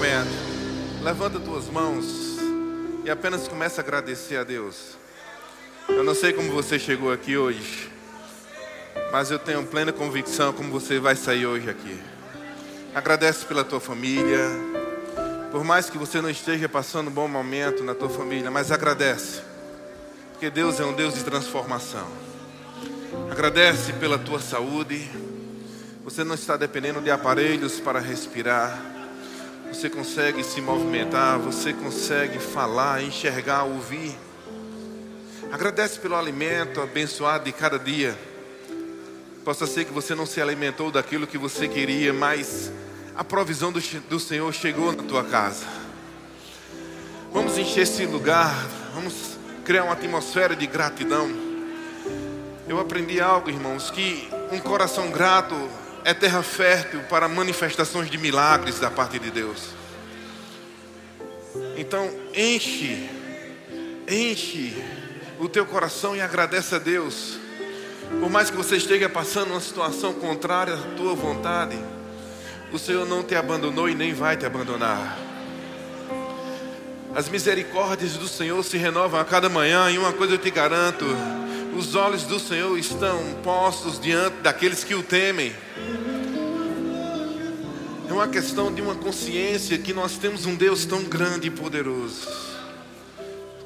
momento, levanta tuas mãos e apenas começa a agradecer a Deus. Eu não sei como você chegou aqui hoje, mas eu tenho plena convicção como você vai sair hoje aqui. Agradece pela tua família, por mais que você não esteja passando um bom momento na tua família, mas agradece, porque Deus é um Deus de transformação. Agradece pela tua saúde. Você não está dependendo de aparelhos para respirar. Você consegue se movimentar, você consegue falar, enxergar, ouvir. Agradece pelo alimento abençoado de cada dia. Possa ser que você não se alimentou daquilo que você queria, mas a provisão do, do Senhor chegou na tua casa. Vamos encher esse lugar, vamos criar uma atmosfera de gratidão. Eu aprendi algo, irmãos, que um coração grato é terra fértil para manifestações de milagres da parte de Deus. Então, enche, enche o teu coração e agradece a Deus. Por mais que você esteja passando uma situação contrária à tua vontade, o Senhor não te abandonou e nem vai te abandonar. As misericórdias do Senhor se renovam a cada manhã, e uma coisa eu te garanto: os olhos do Senhor estão postos diante daqueles que o temem. É uma questão de uma consciência que nós temos um Deus tão grande e poderoso,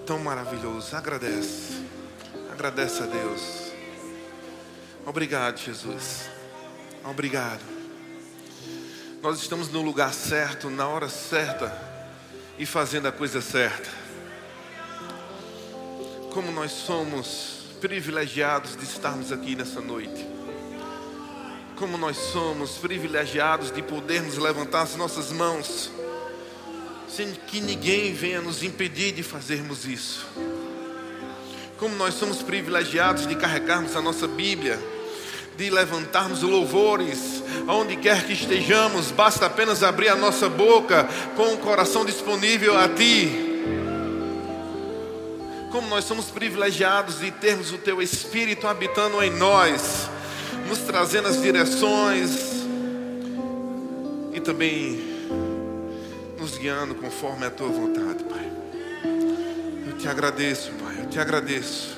tão maravilhoso. Agradece, agradece a Deus. Obrigado, Jesus. Obrigado. Nós estamos no lugar certo, na hora certa e fazendo a coisa certa. Como nós somos privilegiados de estarmos aqui nessa noite. Como nós somos privilegiados de podermos levantar as nossas mãos, sem que ninguém venha nos impedir de fazermos isso. Como nós somos privilegiados de carregarmos a nossa Bíblia, de levantarmos louvores, aonde quer que estejamos, basta apenas abrir a nossa boca com o coração disponível a Ti como nós somos privilegiados de termos o Teu Espírito habitando em nós, nos trazendo as direções e também nos guiando conforme a Tua vontade, Pai. Eu te agradeço, Pai, eu te agradeço.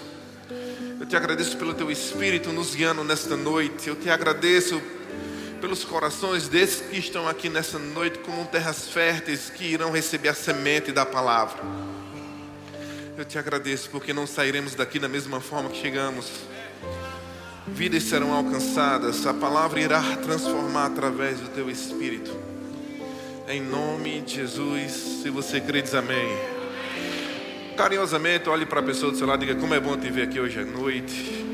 Eu te agradeço pelo Teu Espírito nos guiando nesta noite. Eu te agradeço pelos corações desses que estão aqui nessa noite como terras férteis que irão receber a semente da palavra. Eu te agradeço porque não sairemos daqui da mesma forma que chegamos. Vidas serão alcançadas, a palavra irá transformar através do teu espírito. Em nome de Jesus, se você crê, diz amém. Carinhosamente, olhe para a pessoa do seu lado e diga: Como é bom te ver aqui hoje à noite.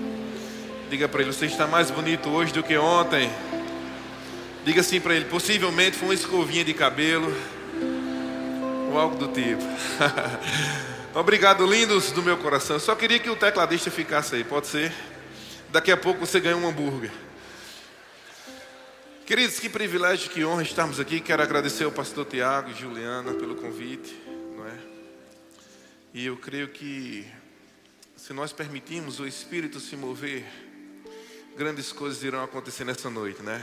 Diga para ele: Você está mais bonito hoje do que ontem. Diga assim para ele: Possivelmente foi uma escovinha de cabelo ou algo do tipo. Obrigado, lindos do meu coração. Só queria que o tecladista ficasse aí, pode ser? Daqui a pouco você ganha um hambúrguer. Queridos, que privilégio, que honra estarmos aqui. Quero agradecer ao pastor Tiago e Juliana pelo convite, não é? E eu creio que se nós permitirmos o Espírito se mover, grandes coisas irão acontecer nessa noite, né?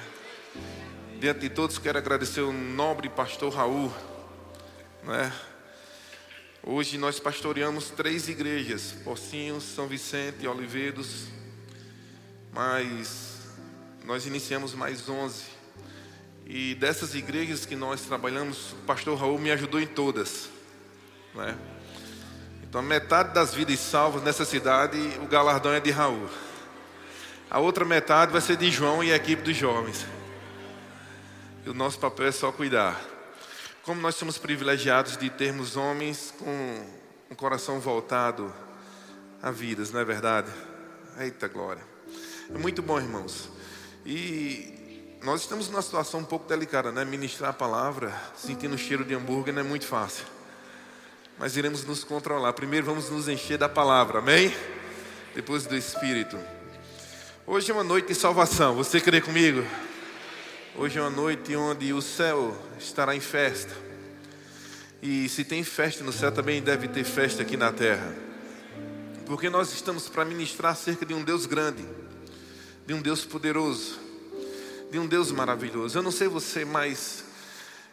Diante de todos, quero agradecer o nobre pastor Raul, é? Hoje nós pastoreamos três igrejas: Pocinhos, São Vicente e Oliveiros. Mas nós iniciamos mais onze. E dessas igrejas que nós trabalhamos, o pastor Raul me ajudou em todas. Né? Então, metade das vidas salvas nessa cidade, o galardão é de Raul. A outra metade vai ser de João e a equipe dos jovens. E o nosso papel é só cuidar. Como nós somos privilegiados de termos homens com um coração voltado a vidas, não é verdade? Eita glória. É muito bom, irmãos. E nós estamos numa situação um pouco delicada, né? Ministrar a palavra sentindo o cheiro de hambúrguer não é muito fácil. Mas iremos nos controlar. Primeiro vamos nos encher da palavra, amém? Depois do Espírito. Hoje é uma noite de salvação. Você crê comigo? Hoje é uma noite onde o céu estará em festa. E se tem festa no céu, também deve ter festa aqui na terra. Porque nós estamos para ministrar acerca de um Deus grande, de um Deus poderoso, de um Deus maravilhoso. Eu não sei você, mas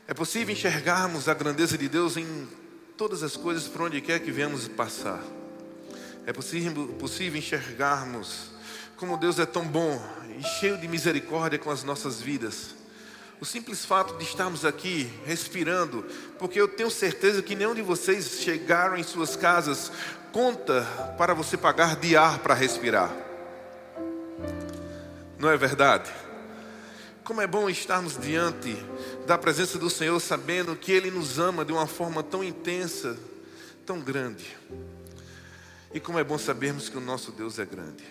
É possível enxergarmos a grandeza de Deus em todas as coisas por onde quer que venhamos passar. É possível, possível enxergarmos como Deus é tão bom e cheio de misericórdia com as nossas vidas. O simples fato de estarmos aqui respirando, porque eu tenho certeza que nenhum de vocês chegaram em suas casas conta para você pagar de ar para respirar. Não é verdade? Como é bom estarmos diante da presença do Senhor, sabendo que Ele nos ama de uma forma tão intensa, tão grande. E como é bom sabermos que o nosso Deus é grande.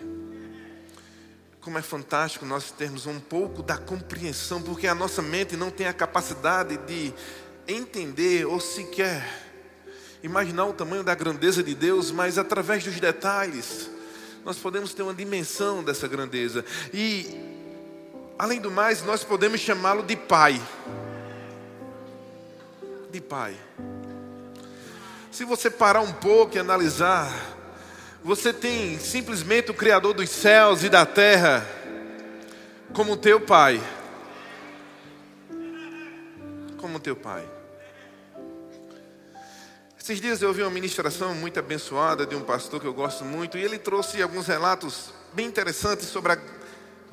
Como é fantástico nós termos um pouco da compreensão, porque a nossa mente não tem a capacidade de entender ou sequer imaginar o tamanho da grandeza de Deus, mas através dos detalhes nós podemos ter uma dimensão dessa grandeza. E além do mais, nós podemos chamá-lo de Pai. De Pai. Se você parar um pouco e analisar você tem simplesmente o Criador dos céus e da terra como teu Pai. Como teu Pai. Esses dias eu ouvi uma ministração muito abençoada de um pastor que eu gosto muito, e ele trouxe alguns relatos bem interessantes sobre a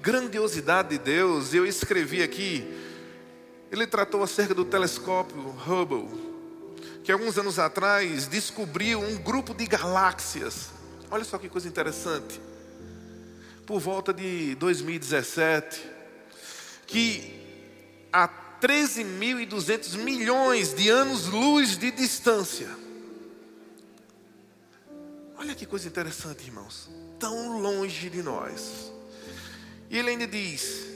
grandiosidade de Deus. Eu escrevi aqui, ele tratou acerca do telescópio Hubble, que alguns anos atrás descobriu um grupo de galáxias Olha só que coisa interessante. Por volta de 2017, que a 13.200 milhões de anos-luz de distância. Olha que coisa interessante, irmãos. Tão longe de nós. E ele ainda diz: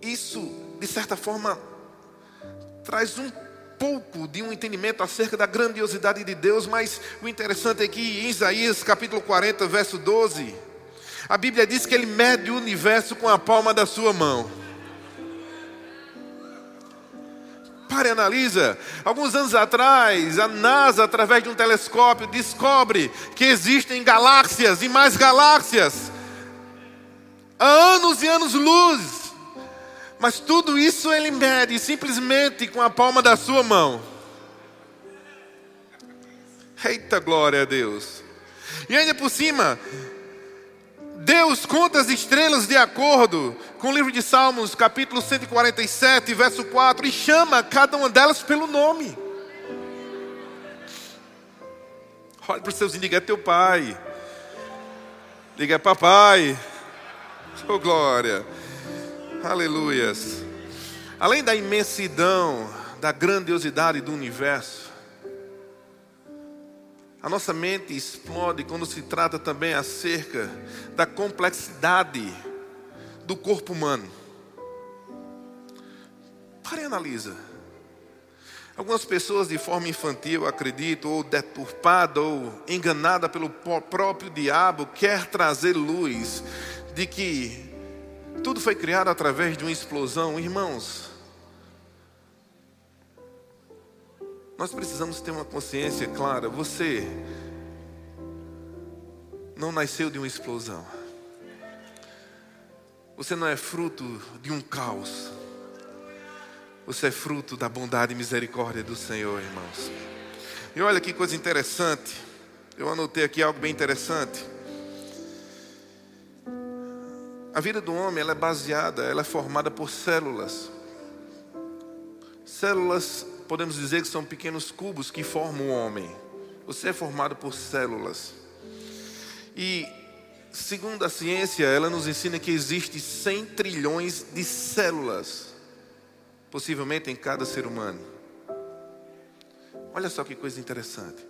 Isso, de certa forma, traz um pouco de um entendimento acerca da grandiosidade de Deus, mas o interessante é que em Isaías capítulo 40, verso 12, a Bíblia diz que ele mede o universo com a palma da sua mão. Pare e analisa. Alguns anos atrás, a NASA, através de um telescópio, descobre que existem galáxias e mais galáxias. Há anos e anos luz. Mas tudo isso ele mede simplesmente com a palma da sua mão. Eita glória a Deus. E ainda por cima, Deus conta as estrelas de acordo com o livro de Salmos, capítulo 147, verso 4, e chama cada uma delas pelo nome. Olha para os seus e diga: é teu pai. Diga: é papai. Oh glória. Aleluias. Além da imensidão, da grandiosidade do universo, a nossa mente explode quando se trata também acerca da complexidade do corpo humano. Pare e analisa. Algumas pessoas de forma infantil acreditam, ou deturpada, ou enganada pelo próprio diabo, quer trazer luz de que tudo foi criado através de uma explosão. Irmãos, nós precisamos ter uma consciência clara. Você não nasceu de uma explosão. Você não é fruto de um caos. Você é fruto da bondade e misericórdia do Senhor, irmãos. E olha que coisa interessante. Eu anotei aqui algo bem interessante. A vida do homem ela é baseada, ela é formada por células. Células, podemos dizer que são pequenos cubos que formam o homem. Você é formado por células. E segundo a ciência, ela nos ensina que existe 100 trilhões de células, possivelmente em cada ser humano. Olha só que coisa interessante.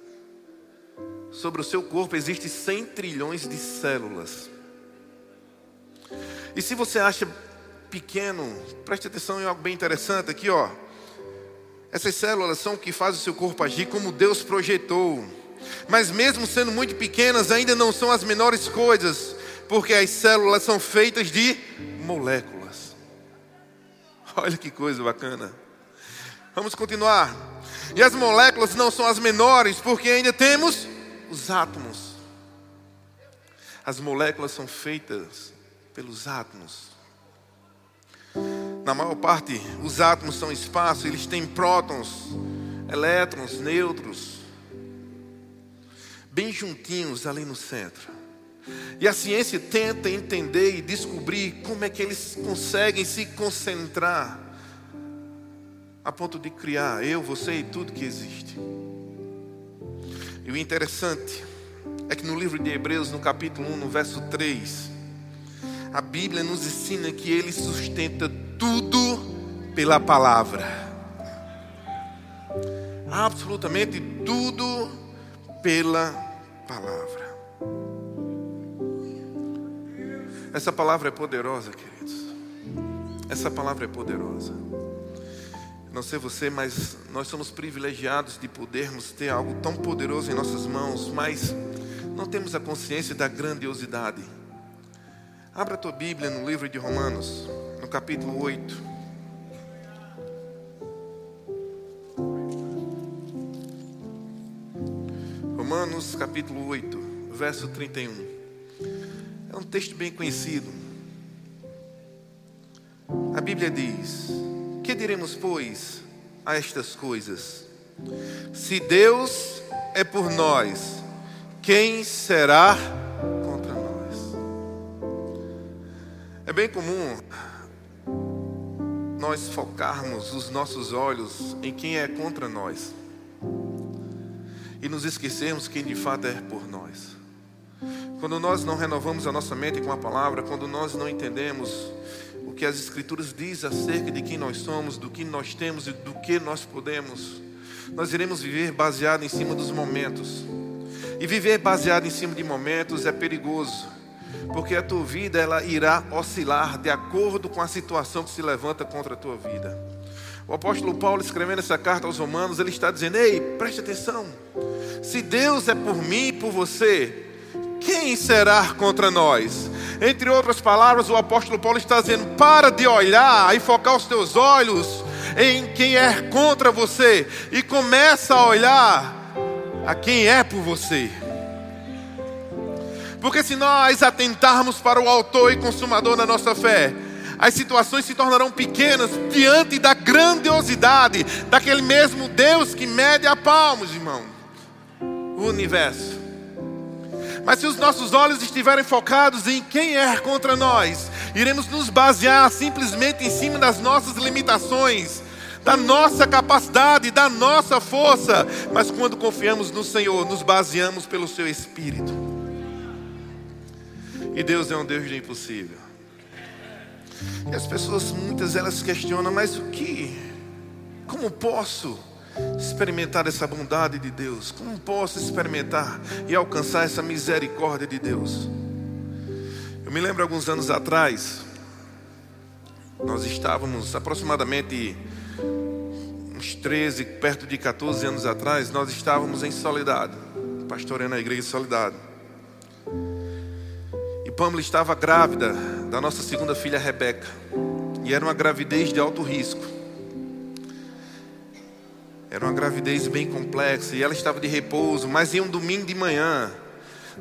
Sobre o seu corpo existe 100 trilhões de células. E se você acha pequeno, preste atenção em algo bem interessante aqui, ó. Essas células são o que faz o seu corpo agir como Deus projetou. Mas mesmo sendo muito pequenas, ainda não são as menores coisas, porque as células são feitas de moléculas. Olha que coisa bacana. Vamos continuar. E as moléculas não são as menores, porque ainda temos os átomos. As moléculas são feitas pelos átomos. Na maior parte, os átomos são espaço, eles têm prótons, elétrons, nêutrons, bem juntinhos ali no centro. E a ciência tenta entender e descobrir como é que eles conseguem se concentrar a ponto de criar eu, você e tudo que existe. E o interessante é que no livro de Hebreus, no capítulo 1, no verso 3, a Bíblia nos ensina que ele sustenta tudo pela palavra. Absolutamente tudo pela palavra. Essa palavra é poderosa, queridos. Essa palavra é poderosa. Não sei você, mas nós somos privilegiados de podermos ter algo tão poderoso em nossas mãos, mas não temos a consciência da grandiosidade. Abra a tua Bíblia no livro de Romanos, no capítulo 8. Romanos capítulo 8, verso 31. É um texto bem conhecido. A Bíblia diz: Que diremos, pois, a estas coisas? Se Deus é por nós, quem será É bem comum nós focarmos os nossos olhos em quem é contra nós e nos esquecermos quem de fato é por nós. Quando nós não renovamos a nossa mente com a palavra, quando nós não entendemos o que as Escrituras diz acerca de quem nós somos, do que nós temos e do que nós podemos, nós iremos viver baseado em cima dos momentos. E viver baseado em cima de momentos é perigoso porque a tua vida ela irá oscilar de acordo com a situação que se levanta contra a tua vida. O apóstolo Paulo escrevendo essa carta aos Romanos, ele está dizendo: "Ei, preste atenção. Se Deus é por mim e por você, quem será contra nós?" Entre outras palavras, o apóstolo Paulo está dizendo: "Para de olhar e focar os teus olhos em quem é contra você e começa a olhar a quem é por você." Porque se nós atentarmos para o autor e consumador da nossa fé, as situações se tornarão pequenas diante da grandiosidade daquele mesmo Deus que mede a palmos, irmão, o universo. Mas se os nossos olhos estiverem focados em quem é contra nós, iremos nos basear simplesmente em cima das nossas limitações, da nossa capacidade, da nossa força. Mas quando confiamos no Senhor, nos baseamos pelo Seu Espírito. E Deus é um Deus de impossível. E as pessoas, muitas elas questionam, mas o que? Como posso experimentar essa bondade de Deus? Como posso experimentar e alcançar essa misericórdia de Deus? Eu me lembro alguns anos atrás, nós estávamos aproximadamente uns 13, perto de 14 anos atrás, nós estávamos em Soledade, pastoreando a igreja de Soledade. Pamela estava grávida da nossa segunda filha Rebeca. E era uma gravidez de alto risco. Era uma gravidez bem complexa e ela estava de repouso, mas em um domingo de manhã,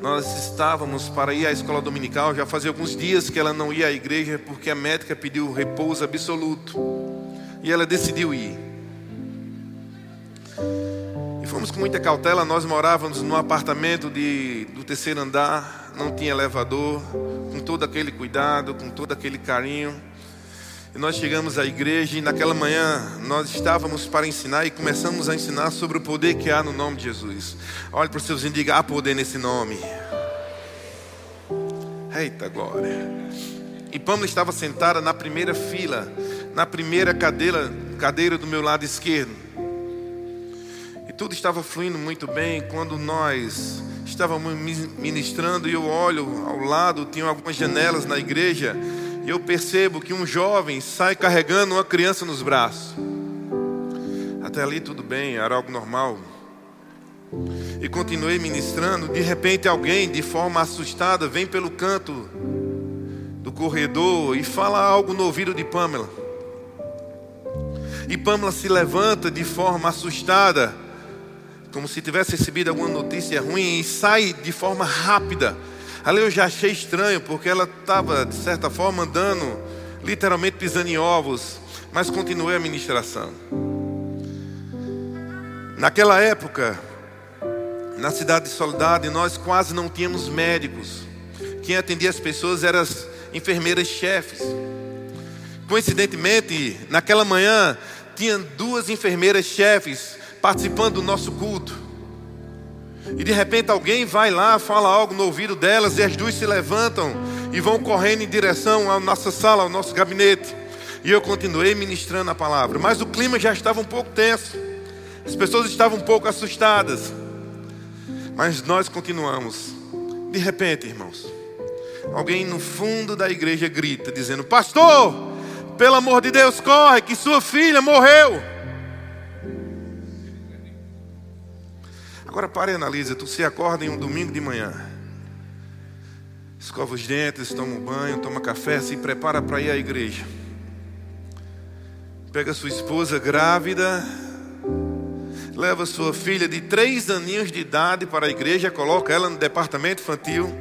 nós estávamos para ir à escola dominical. Já fazia alguns dias que ela não ia à igreja porque a médica pediu repouso absoluto. E ela decidiu ir. E fomos com muita cautela. Nós morávamos num apartamento de, do terceiro andar não tinha elevador, com todo aquele cuidado, com todo aquele carinho. E nós chegamos à igreja e naquela manhã nós estávamos para ensinar e começamos a ensinar sobre o poder que há no nome de Jesus. Olhe para os seus e diga: há poder nesse nome. Eita glória. E Pamela estava sentada na primeira fila, na primeira cadeira, cadeira do meu lado esquerdo. E tudo estava fluindo muito bem quando nós estávamos ministrando e eu olho ao lado, tinham algumas janelas na igreja, e eu percebo que um jovem sai carregando uma criança nos braços. Até ali tudo bem, era algo normal. E continuei ministrando, de repente alguém, de forma assustada, vem pelo canto do corredor e fala algo no ouvido de Pamela. E Pamela se levanta de forma assustada como se tivesse recebido alguma notícia ruim e sai de forma rápida. Ali eu já achei estranho, porque ela estava, de certa forma, andando literalmente pisando em ovos, mas continuei a ministração. Naquela época, na cidade de Soledade, nós quase não tínhamos médicos. Quem atendia as pessoas eram as enfermeiras chefes. Coincidentemente, naquela manhã, tinha duas enfermeiras chefes participando do nosso culto. E de repente alguém vai lá, fala algo no ouvido delas, e as duas se levantam e vão correndo em direção à nossa sala, ao nosso gabinete. E eu continuei ministrando a palavra, mas o clima já estava um pouco tenso, as pessoas estavam um pouco assustadas, mas nós continuamos. De repente, irmãos, alguém no fundo da igreja grita, dizendo: Pastor, pelo amor de Deus, corre, que sua filha morreu. Agora pare e analisa, tu se acorda em um domingo de manhã. Escova os dentes, toma um banho, toma café, se prepara para ir à igreja. Pega sua esposa grávida, leva sua filha de três aninhos de idade para a igreja, coloca ela no departamento infantil,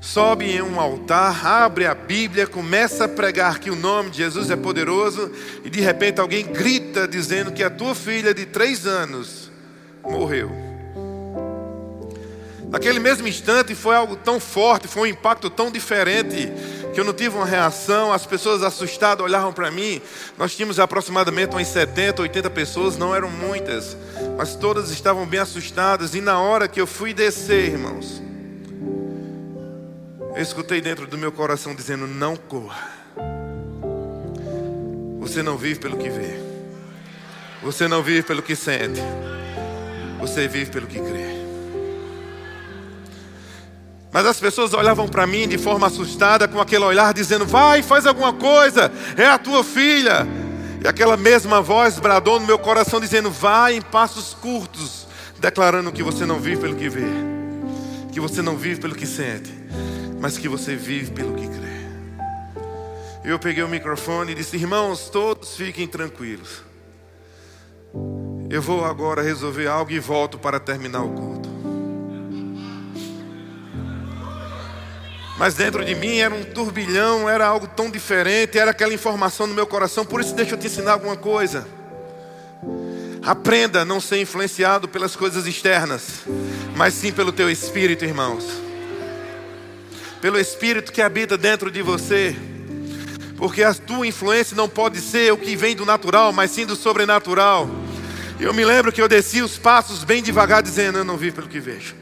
sobe em um altar, abre a Bíblia, começa a pregar que o nome de Jesus é poderoso, e de repente alguém grita dizendo que a tua filha de três anos morreu. Naquele mesmo instante foi algo tão forte, foi um impacto tão diferente, que eu não tive uma reação, as pessoas assustadas olhavam para mim. Nós tínhamos aproximadamente umas 70, 80 pessoas, não eram muitas, mas todas estavam bem assustadas. E na hora que eu fui descer, irmãos, eu escutei dentro do meu coração dizendo: Não corra. Você não vive pelo que vê, você não vive pelo que sente. Você vive pelo que crê. Mas as pessoas olhavam para mim de forma assustada, com aquele olhar, dizendo: Vai, faz alguma coisa, é a tua filha. E aquela mesma voz bradou no meu coração, dizendo: Vai em passos curtos, declarando que você não vive pelo que vê, que você não vive pelo que sente, mas que você vive pelo que crê. Eu peguei o microfone e disse: Irmãos, todos fiquem tranquilos. Eu vou agora resolver algo e volto para terminar o culto. Mas dentro de mim era um turbilhão, era algo tão diferente, era aquela informação no meu coração. Por isso, deixa eu te ensinar alguma coisa. Aprenda a não ser influenciado pelas coisas externas, mas sim pelo teu espírito, irmãos. Pelo espírito que habita dentro de você. Porque a tua influência não pode ser o que vem do natural, mas sim do sobrenatural. Eu me lembro que eu desci os passos bem devagar, dizendo: Eu não vivo pelo que vejo,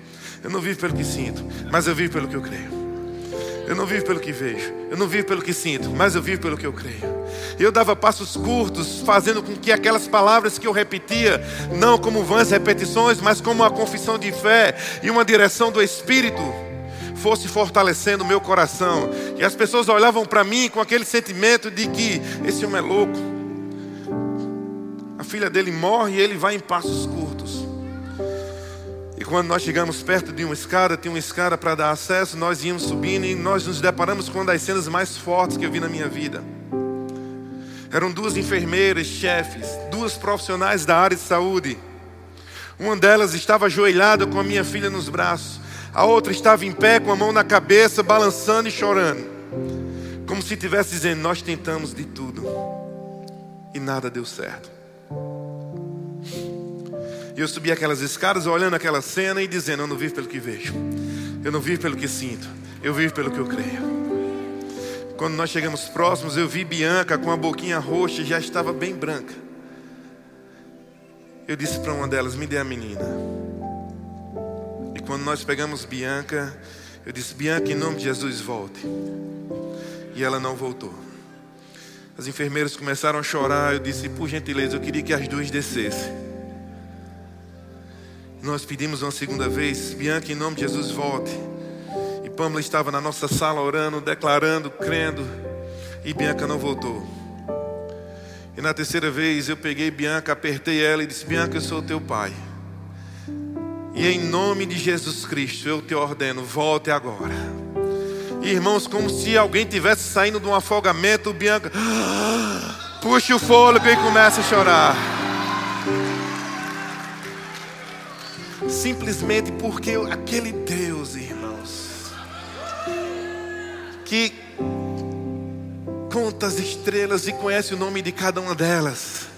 eu não vivo pelo que sinto, mas eu vivo pelo que eu creio. Eu não vivo pelo que vejo, eu não vivo pelo que sinto, mas eu vivo pelo que eu creio. Eu dava passos curtos, fazendo com que aquelas palavras que eu repetia, não como vãs repetições, mas como uma confissão de fé e uma direção do Espírito, fosse fortalecendo o meu coração. E as pessoas olhavam para mim com aquele sentimento de que esse homem é louco filha dele morre e ele vai em passos curtos. E quando nós chegamos perto de uma escada, tinha uma escada para dar acesso, nós íamos subindo e nós nos deparamos com uma das cenas mais fortes que eu vi na minha vida. Eram duas enfermeiras, chefes, duas profissionais da área de saúde. Uma delas estava ajoelhada com a minha filha nos braços, a outra estava em pé com a mão na cabeça, balançando e chorando, como se estivesse dizendo: Nós tentamos de tudo e nada deu certo. E eu subi aquelas escadas olhando aquela cena e dizendo: Eu não vivo pelo que vejo, eu não vivo pelo que sinto, eu vivo pelo que eu creio. Quando nós chegamos próximos, eu vi Bianca com a boquinha roxa, já estava bem branca. Eu disse para uma delas: Me dê a menina. E quando nós pegamos Bianca, eu disse: Bianca, em nome de Jesus, volte. E ela não voltou. As enfermeiras começaram a chorar. Eu disse: Por gentileza, eu queria que as duas descessem. Nós pedimos uma segunda vez, Bianca, em nome de Jesus, volte. E Pamela estava na nossa sala orando, declarando, crendo, e Bianca não voltou. E na terceira vez eu peguei Bianca, apertei ela e disse: Bianca, eu sou teu pai. E em nome de Jesus Cristo eu te ordeno, volte agora. Irmãos, como se alguém tivesse saindo de um afogamento, Bianca, puxa o fôlego e começa a chorar. Simplesmente porque aquele Deus, irmãos, que conta as estrelas e conhece o nome de cada uma delas.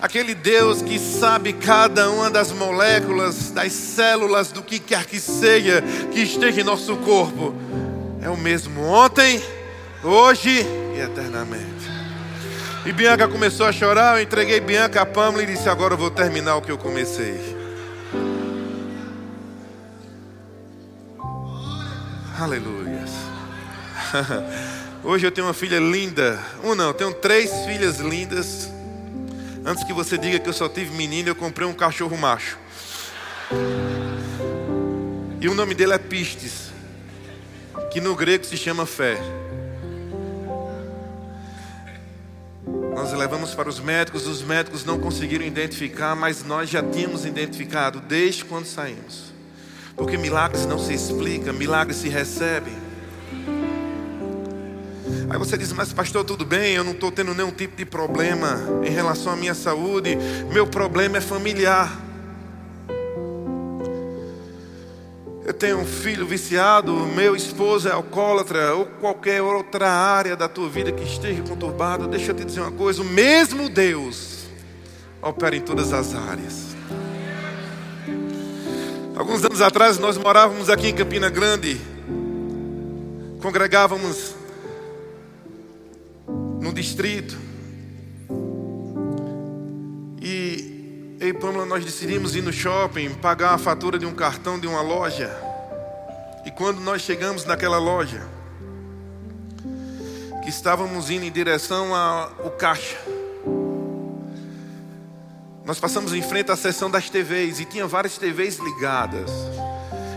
Aquele Deus que sabe cada uma das moléculas, das células, do que quer que seja que esteja em nosso corpo, é o mesmo ontem, hoje e eternamente. E Bianca começou a chorar, eu entreguei Bianca a Pamela e disse: Agora eu vou terminar o que eu comecei. Aleluia. Hoje eu tenho uma filha linda. Um não, tenho três filhas lindas. Antes que você diga que eu só tive menino, eu comprei um cachorro macho. E o nome dele é Pistes, que no grego se chama fé. Nós levamos para os médicos, os médicos não conseguiram identificar, mas nós já tínhamos identificado desde quando saímos. Porque milagres não se explicam, milagres se recebem. Aí você diz, mas pastor, tudo bem, eu não estou tendo nenhum tipo de problema em relação à minha saúde, meu problema é familiar. Eu tenho um filho viciado, meu esposo é alcoólatra, ou qualquer outra área da tua vida que esteja conturbada, deixa eu te dizer uma coisa: o mesmo Deus opera em todas as áreas. Alguns anos atrás nós morávamos aqui em Campina Grande, congregávamos no distrito. E eu e Pamela nós decidimos ir no shopping, pagar a fatura de um cartão de uma loja. E quando nós chegamos naquela loja, que estávamos indo em direção ao caixa, nós passamos em frente à seção das TVs e tinha várias TVs ligadas.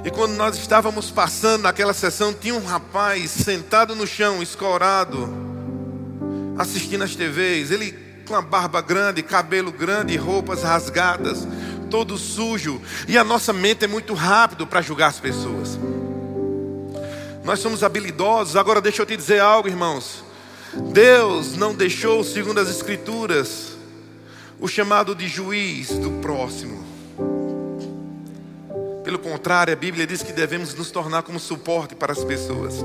E quando nós estávamos passando naquela sessão, tinha um rapaz sentado no chão, escorado, assistindo as TVs, ele com a barba grande, cabelo grande, roupas rasgadas, todo sujo, e a nossa mente é muito rápido para julgar as pessoas. Nós somos habilidosos. Agora deixa eu te dizer algo, irmãos. Deus não deixou, segundo as escrituras, o chamado de juiz do próximo. Pelo contrário, a Bíblia diz que devemos nos tornar como suporte para as pessoas.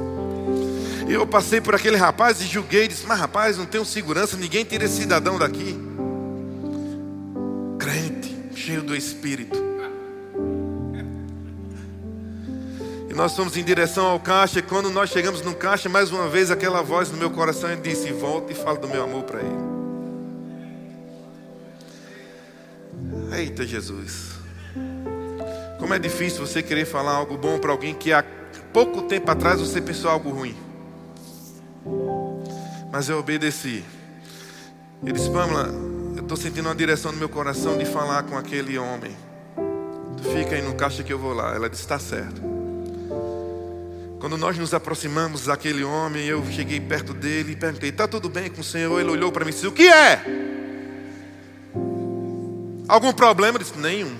Eu passei por aquele rapaz e julguei, disse: Mas rapaz, não tenho segurança, ninguém tira esse cidadão daqui. Crente, cheio do Espírito. E nós fomos em direção ao caixa. E quando nós chegamos no caixa, mais uma vez aquela voz no meu coração disse: Volta e fala do meu amor para ele. Eita Jesus. Como é difícil você querer falar algo bom para alguém que há pouco tempo atrás você pensou algo ruim. Mas eu obedeci. Ele disse: Pamela, eu estou sentindo uma direção no meu coração de falar com aquele homem. Fica aí no caixa que eu vou lá. Ela disse: Está certo. Quando nós nos aproximamos daquele homem, eu cheguei perto dele e perguntei: Está tudo bem com o senhor? Ele olhou para mim e disse: O que é? Algum problema? Eu disse: Nenhum.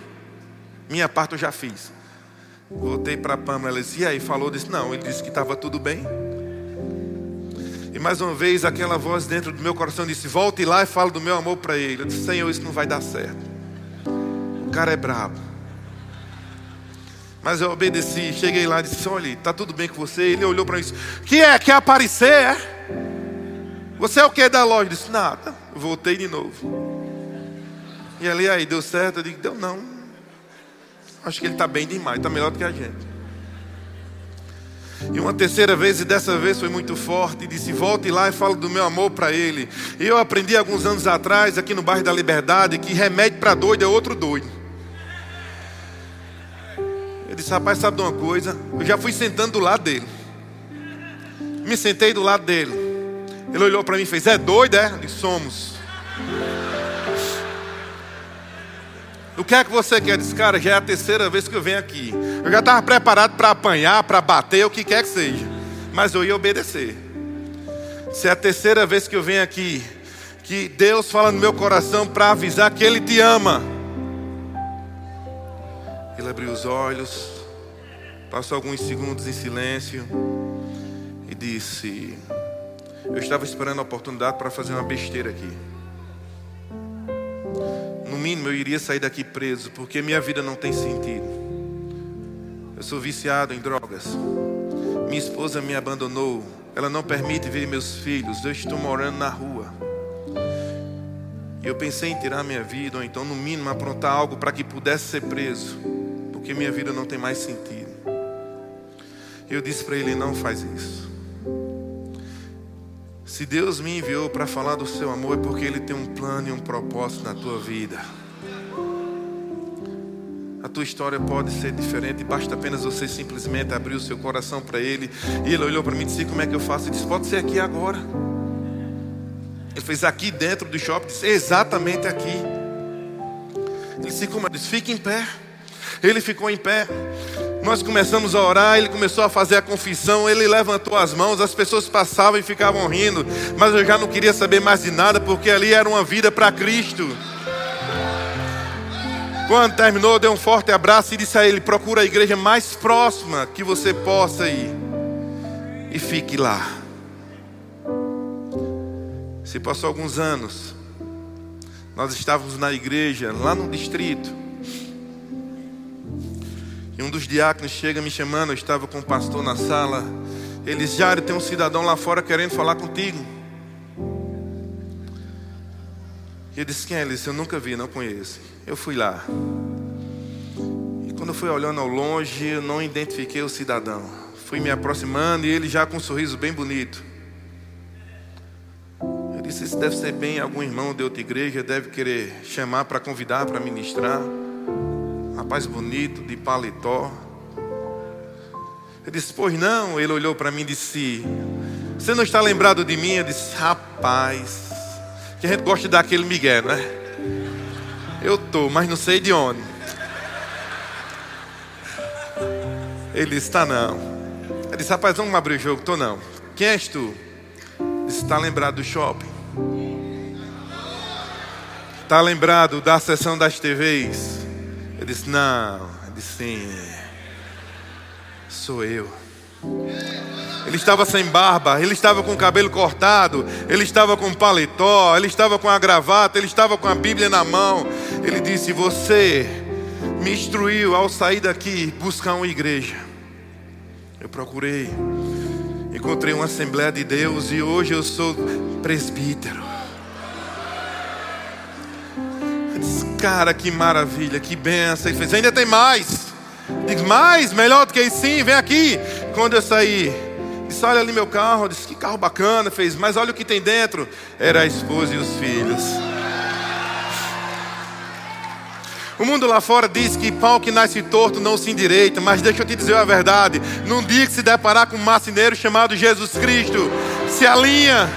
Minha parte eu já fiz. Voltei para a Pamela. Ela disse: E aí? Falou? Disse: Não. Ele disse que estava tudo bem. E mais uma vez aquela voz dentro do meu coração disse: Volte lá e fala do meu amor para ele. Eu disse: Senhor, isso não vai dar certo. O cara é brabo. Mas eu obedeci, cheguei lá e disse: Olha, está tudo bem com você? Ele olhou para mim e disse: Que é? Quer aparecer? É? Você é o que da loja? Eu disse: Nada. Voltei de novo. E ali aí, deu certo? Eu disse: Deu não. Acho que ele está bem demais, está melhor do que a gente. E uma terceira vez, e dessa vez foi muito forte, e disse: Volte lá e fala do meu amor para ele. Eu aprendi alguns anos atrás, aqui no bairro da Liberdade, que remédio para doido é outro doido. Eu disse: Rapaz, sabe de uma coisa? Eu já fui sentando do lado dele. Me sentei do lado dele. Ele olhou para mim e fez: É doido, é? Eu disse: Somos. O que é que você quer? Disse, cara, já é a terceira vez que eu venho aqui. Eu já estava preparado para apanhar, para bater, o que quer que seja. Mas eu ia obedecer. Se é a terceira vez que eu venho aqui, que Deus fala no meu coração para avisar que Ele te ama. Ele abriu os olhos, passou alguns segundos em silêncio e disse: Eu estava esperando a oportunidade para fazer uma besteira aqui mínimo eu iria sair daqui preso, porque minha vida não tem sentido. Eu sou viciado em drogas. Minha esposa me abandonou. ela não permite ver meus filhos, eu estou morando na rua. E eu pensei em tirar minha vida, ou então, no mínimo, aprontar algo para que pudesse ser preso, porque minha vida não tem mais sentido. Eu disse para ele: não faz isso. Se Deus me enviou para falar do seu amor, é porque Ele tem um plano e um propósito na tua vida. A tua história pode ser diferente, basta apenas você simplesmente abrir o seu coração para Ele. E Ele olhou para mim e disse: Como é que eu faço? Ele disse: Pode ser aqui agora. Ele fez aqui dentro do shopping, disse: Exatamente aqui. Ele disse: Como? Eu disse: Fique em pé. Ele ficou em pé. Nós começamos a orar, ele começou a fazer a confissão, ele levantou as mãos, as pessoas passavam e ficavam rindo, mas eu já não queria saber mais de nada, porque ali era uma vida para Cristo. Quando terminou, deu um forte abraço e disse a ele: procura a igreja mais próxima que você possa ir e fique lá. Se passou alguns anos, nós estávamos na igreja, lá no distrito. E um dos diáconos chega me chamando, eu estava com o pastor na sala. Ele diz: Jário, tem um cidadão lá fora querendo falar contigo. E eu disse: Quem é? Disse: Eu nunca vi, não conheço. Eu fui lá. E quando eu fui olhando ao longe, eu não identifiquei o cidadão. Fui me aproximando e ele já com um sorriso bem bonito. Eu disse: Isso deve ser bem algum irmão de outra igreja, deve querer chamar para convidar para ministrar. Rapaz bonito, de paletó. Eu disse: Pois não. Ele olhou para mim e disse: Você não está lembrado de mim? Eu disse: Rapaz, que a gente gosta de dar aquele migué, não é? Eu tô, mas não sei de onde. Ele disse: Tá não. Eu disse: Rapaz, vamos abrir o jogo. Tô não. Quem és tu? Disse: Está lembrado do shopping? Está lembrado da sessão das TVs? Eu disse: Não. Ele disse: Sim. Sou eu. Ele estava sem barba, ele estava com o cabelo cortado, ele estava com paletó, ele estava com a gravata, ele estava com a Bíblia na mão. Ele disse: Você me instruiu ao sair daqui buscar uma igreja. Eu procurei, encontrei uma Assembleia de Deus e hoje eu sou presbítero. Eu disse, cara, que maravilha, que benção. Ele fez: Ainda tem mais. Diz, mais, melhor do que isso, sim, vem aqui. Quando eu saí, disse: Olha ali meu carro. Eu disse: Que carro bacana. Fez, mas olha o que tem dentro. Era a esposa e os filhos. O mundo lá fora diz que pau que nasce torto não se endireita, mas deixa eu te dizer a verdade: num dia que se deparar com um marceneiro chamado Jesus Cristo, se alinha.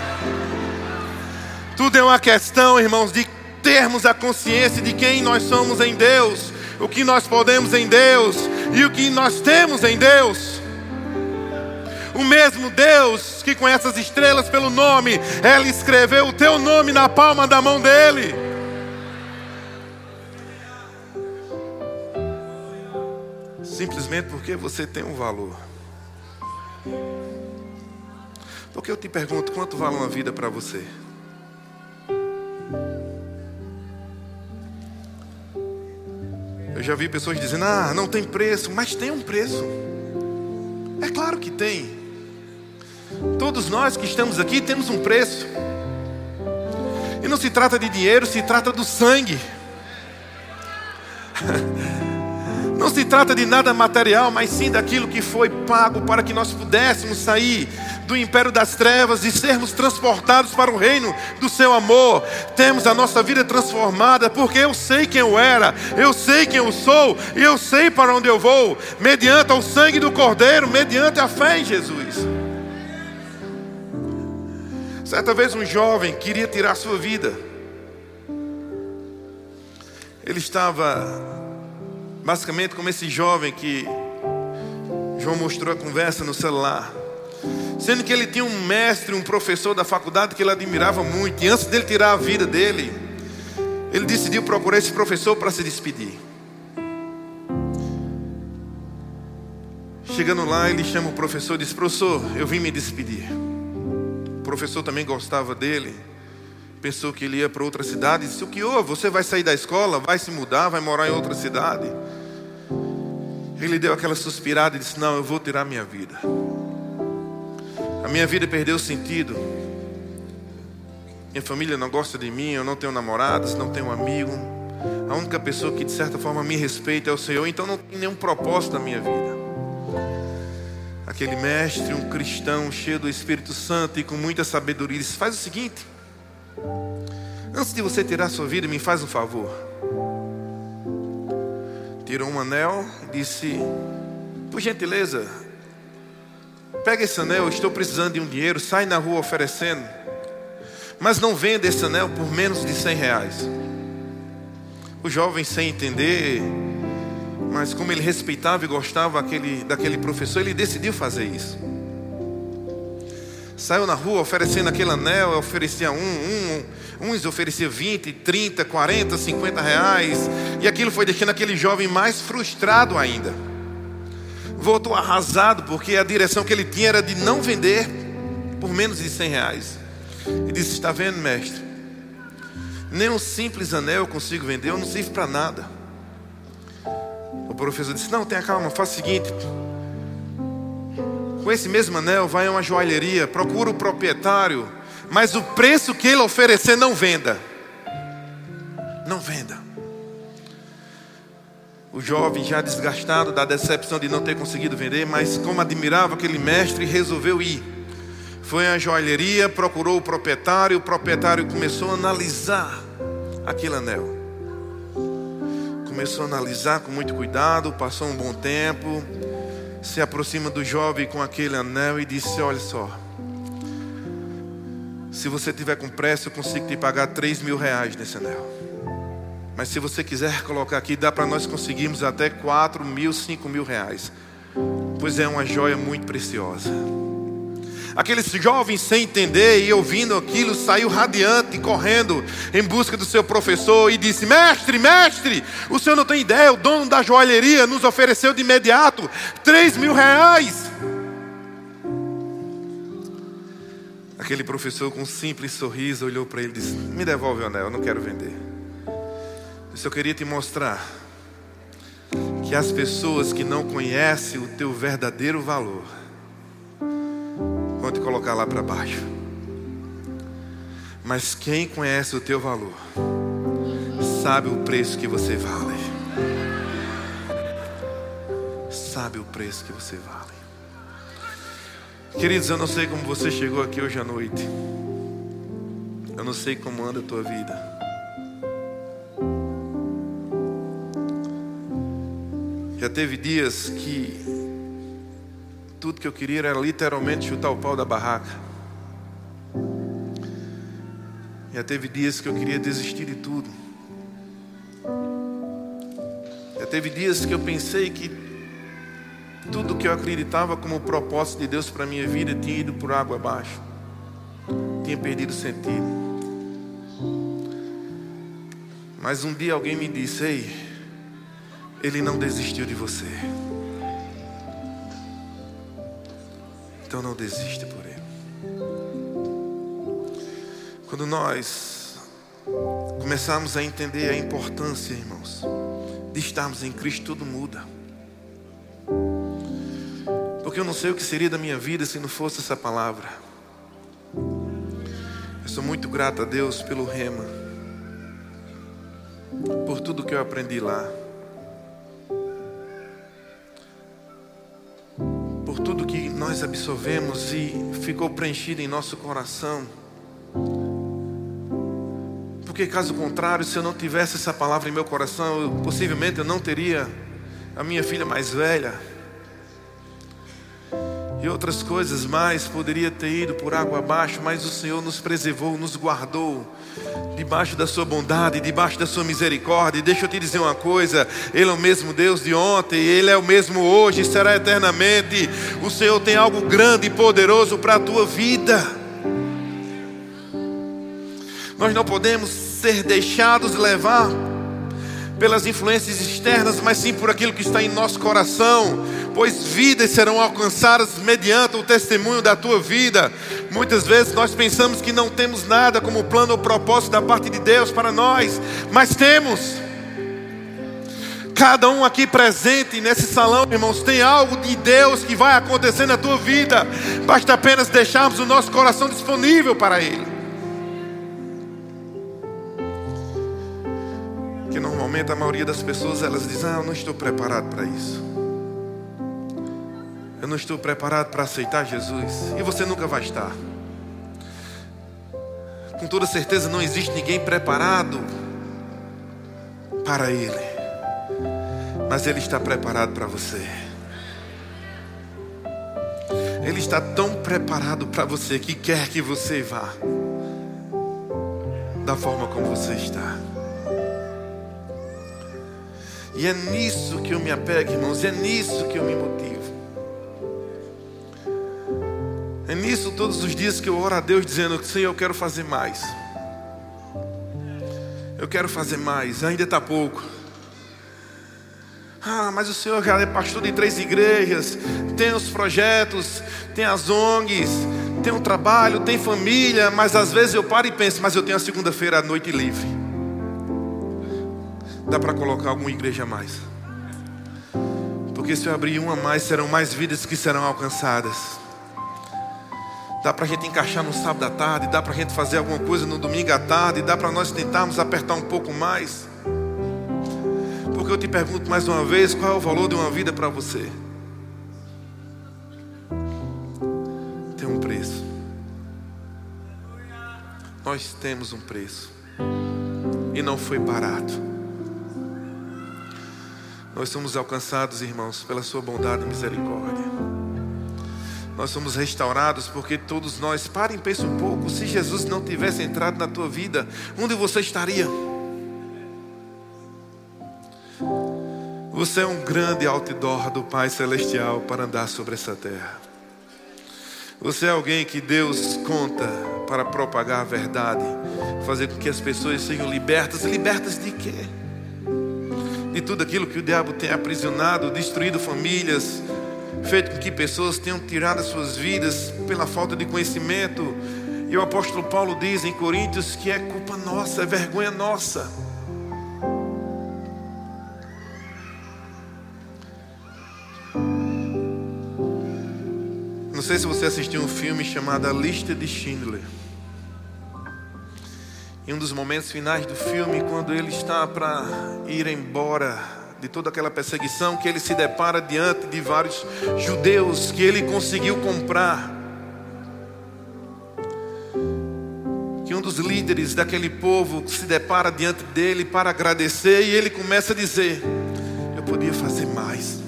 Tudo é uma questão, irmãos, de termos a consciência de quem nós somos em Deus, o que nós podemos em Deus e o que nós temos em Deus. O mesmo Deus que conhece as estrelas pelo nome, Ele escreveu o teu nome na palma da mão dele. Simplesmente porque você tem um valor. Porque eu te pergunto, quanto vale uma vida para você? Eu já vi pessoas dizendo: ah, não tem preço, mas tem um preço. É claro que tem. Todos nós que estamos aqui temos um preço. E não se trata de dinheiro, se trata do sangue. Não se trata de nada material, mas sim daquilo que foi pago para que nós pudéssemos sair do império das trevas e sermos transportados para o reino do seu amor. Temos a nossa vida transformada, porque eu sei quem eu era, eu sei quem eu sou e eu sei para onde eu vou, mediante o sangue do Cordeiro, mediante a fé em Jesus. Certa vez um jovem queria tirar sua vida. Ele estava basicamente como esse jovem que João mostrou a conversa no celular. Sendo que ele tinha um mestre, um professor da faculdade que ele admirava muito. E antes dele tirar a vida dele, ele decidiu procurar esse professor para se despedir. Chegando lá, ele chama o professor e diz: Professor, eu vim me despedir. Professor também gostava dele pensou que ele ia para outra cidade, disse: O que houve? Você vai sair da escola, vai se mudar, vai morar em outra cidade? Ele deu aquela suspirada e disse: Não, eu vou tirar minha vida. A minha vida perdeu sentido. Minha família não gosta de mim, eu não tenho namorados, não tenho amigo. A única pessoa que de certa forma me respeita é o Senhor, então não tem nenhum propósito na minha vida. Aquele mestre, um cristão cheio do Espírito Santo e com muita sabedoria, disse: Faz o seguinte, antes de você tirar sua vida, me faz um favor. Tirou um anel disse: Por gentileza, pega esse anel, estou precisando de um dinheiro, sai na rua oferecendo mas não venda esse anel por menos de 100 reais. O jovem, sem entender, mas como ele respeitava e gostava aquele, daquele professor, ele decidiu fazer isso. Saiu na rua oferecendo aquele anel, oferecia um, um, uns oferecia 20, 30, 40, 50 reais, e aquilo foi deixando aquele jovem mais frustrado ainda. Voltou arrasado, porque a direção que ele tinha era de não vender por menos de 100 reais. E disse: Está vendo, mestre? Nem um simples anel eu consigo vender, eu não sirvo para nada. O professor disse: Não, tenha calma, faça o seguinte. Com esse mesmo anel, vai a uma joalheria, procura o proprietário, mas o preço que ele oferecer, não venda. Não venda. O jovem, já desgastado da decepção de não ter conseguido vender, mas como admirava aquele mestre, resolveu ir. Foi à joalheria, procurou o proprietário, o proprietário começou a analisar aquele anel. Começou a analisar com muito cuidado, passou um bom tempo, se aproxima do jovem com aquele anel e disse: Olha só, se você tiver com pressa, eu consigo te pagar 3 mil reais nesse anel. Mas se você quiser colocar aqui, dá para nós conseguirmos até 4 mil, 5 mil reais. Pois é uma joia muito preciosa. Aquele jovem sem entender e ouvindo aquilo saiu radiante, correndo em busca do seu professor e disse: Mestre, mestre, o senhor não tem ideia, o dono da joalheria nos ofereceu de imediato três mil reais. Aquele professor, com um simples sorriso, olhou para ele e disse: Me devolve o anel, eu não quero vender. Eu só queria te mostrar que as pessoas que não conhecem o teu verdadeiro valor, te colocar lá para baixo. Mas quem conhece o teu valor, sabe o preço que você vale. Sabe o preço que você vale. Queridos, eu não sei como você chegou aqui hoje à noite. Eu não sei como anda a tua vida. Já teve dias que tudo que eu queria era literalmente chutar o pau da barraca. Já teve dias que eu queria desistir de tudo. Já teve dias que eu pensei que tudo que eu acreditava como propósito de Deus para a minha vida tinha ido por água abaixo. Tinha perdido sentido. Mas um dia alguém me disse: Ei, Ele não desistiu de você. Então não desista por ele. Quando nós começarmos a entender a importância, irmãos, de estarmos em Cristo, tudo muda. Porque eu não sei o que seria da minha vida se não fosse essa palavra. Eu sou muito grato a Deus pelo rema, por tudo que eu aprendi lá. Absorvemos e ficou preenchido em nosso coração. Porque caso contrário, se eu não tivesse essa palavra em meu coração, eu, possivelmente eu não teria a minha filha mais velha. E outras coisas mais poderia ter ido por água abaixo, mas o Senhor nos preservou, nos guardou debaixo da sua bondade, debaixo da sua misericórdia. E deixa eu te dizer uma coisa: Ele é o mesmo Deus de ontem, Ele é o mesmo hoje e será eternamente. O Senhor tem algo grande e poderoso para a tua vida. Nós não podemos ser deixados levar pelas influências externas, mas sim por aquilo que está em nosso coração pois vidas serão alcançadas mediante o testemunho da tua vida. Muitas vezes nós pensamos que não temos nada como plano ou propósito da parte de Deus para nós, mas temos. Cada um aqui presente nesse salão, irmãos, tem algo de Deus que vai acontecer na tua vida. Basta apenas deixarmos o nosso coração disponível para Ele. Normalmente a maioria das pessoas elas dizem: Ah, eu não estou preparado para isso. Eu não estou preparado para aceitar Jesus. E você nunca vai estar. Com toda certeza não existe ninguém preparado para Ele mas Ele está preparado para você. Ele está tão preparado para você que quer que você vá da forma como você está. E é nisso que eu me apego, irmãos, é nisso que eu me motivo. É nisso todos os dias que eu oro a Deus dizendo Senhor, eu quero fazer mais. Eu quero fazer mais, ainda está pouco. Ah, mas o senhor já é pastor de três igrejas, tem os projetos, tem as ONGs, tem o um trabalho, tem família, mas às vezes eu paro e penso, mas eu tenho a segunda-feira à noite livre. Dá para colocar alguma igreja a mais? Porque se eu abrir uma a mais, serão mais vidas que serão alcançadas. Dá para a gente encaixar no sábado à tarde, dá para a gente fazer alguma coisa no domingo à tarde, dá para nós tentarmos apertar um pouco mais. Porque eu te pergunto mais uma vez: qual é o valor de uma vida para você? Tem um preço. Nós temos um preço. E não foi barato. Nós somos alcançados, irmãos, pela Sua bondade e misericórdia. Nós somos restaurados porque todos nós, parem pensem um pouco, se Jesus não tivesse entrado na tua vida, onde você estaria? Você é um grande outdoor do Pai Celestial para andar sobre essa terra. Você é alguém que Deus conta para propagar a verdade, fazer com que as pessoas sejam libertas. Libertas de quê? De tudo aquilo que o diabo tem aprisionado, destruído famílias, feito com que pessoas tenham tirado as suas vidas pela falta de conhecimento. E o apóstolo Paulo diz em Coríntios que é culpa nossa, é vergonha nossa. Não sei se você assistiu um filme chamado A Lista de Schindler. Em um dos momentos finais do filme, quando ele está para ir embora de toda aquela perseguição, que ele se depara diante de vários judeus que ele conseguiu comprar. Que um dos líderes daquele povo se depara diante dele para agradecer e ele começa a dizer: Eu podia fazer mais.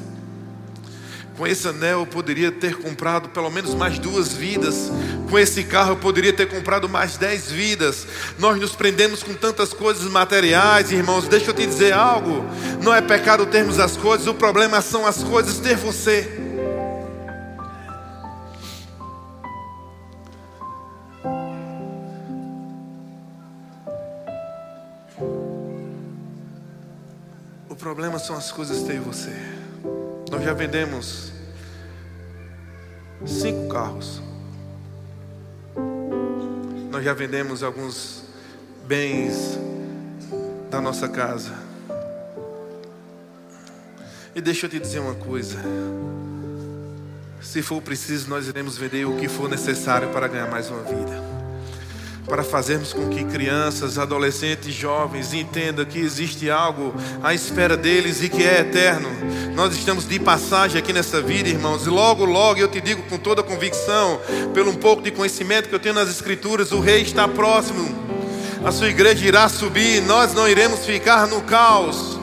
Com esse anel eu poderia ter comprado pelo menos mais duas vidas. Com esse carro eu poderia ter comprado mais dez vidas. Nós nos prendemos com tantas coisas materiais, irmãos. Deixa eu te dizer algo. Não é pecado termos as coisas, o problema são as coisas ter você. O problema são as coisas ter você. Nós já vendemos cinco carros. Nós já vendemos alguns bens da nossa casa. E deixa eu te dizer uma coisa. Se for preciso, nós iremos vender o que for necessário para ganhar mais uma vida para fazermos com que crianças, adolescentes, jovens entendam que existe algo à espera deles e que é eterno. Nós estamos de passagem aqui nessa vida, irmãos, e logo, logo eu te digo com toda convicção, pelo um pouco de conhecimento que eu tenho nas Escrituras, o Rei está próximo, a sua igreja irá subir, nós não iremos ficar no caos.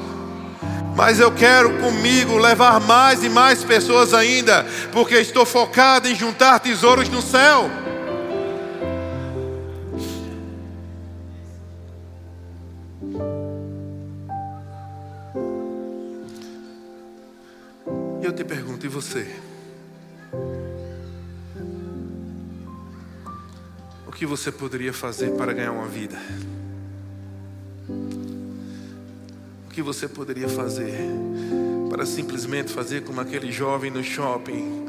Mas eu quero comigo levar mais e mais pessoas ainda, porque estou focado em juntar tesouros no céu. Eu te pergunto, e você? O que você poderia fazer para ganhar uma vida? O que você poderia fazer para simplesmente fazer como aquele jovem no shopping?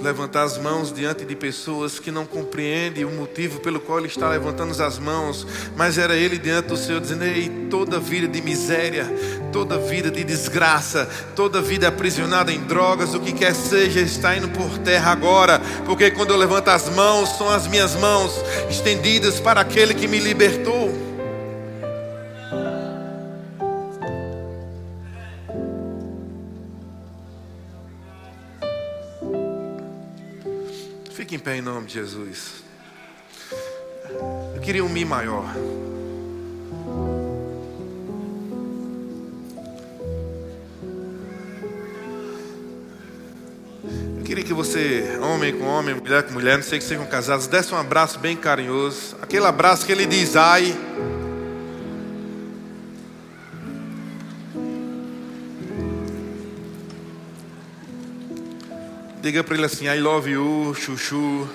Levantar as mãos diante de pessoas que não compreendem o motivo pelo qual ele está levantando as mãos, mas era ele diante do Senhor dizendo: Ei, toda vida de miséria, toda vida de desgraça, toda vida aprisionada em drogas, o que quer seja, está indo por terra agora, porque quando eu levanto as mãos, são as minhas mãos estendidas para aquele que me libertou. Jesus. Eu queria um Mi maior. Eu queria que você, homem com homem, mulher com mulher, não sei que sejam casados, desse um abraço bem carinhoso. Aquele abraço que ele diz, ai. Diga para ele assim: I love you, chuchu.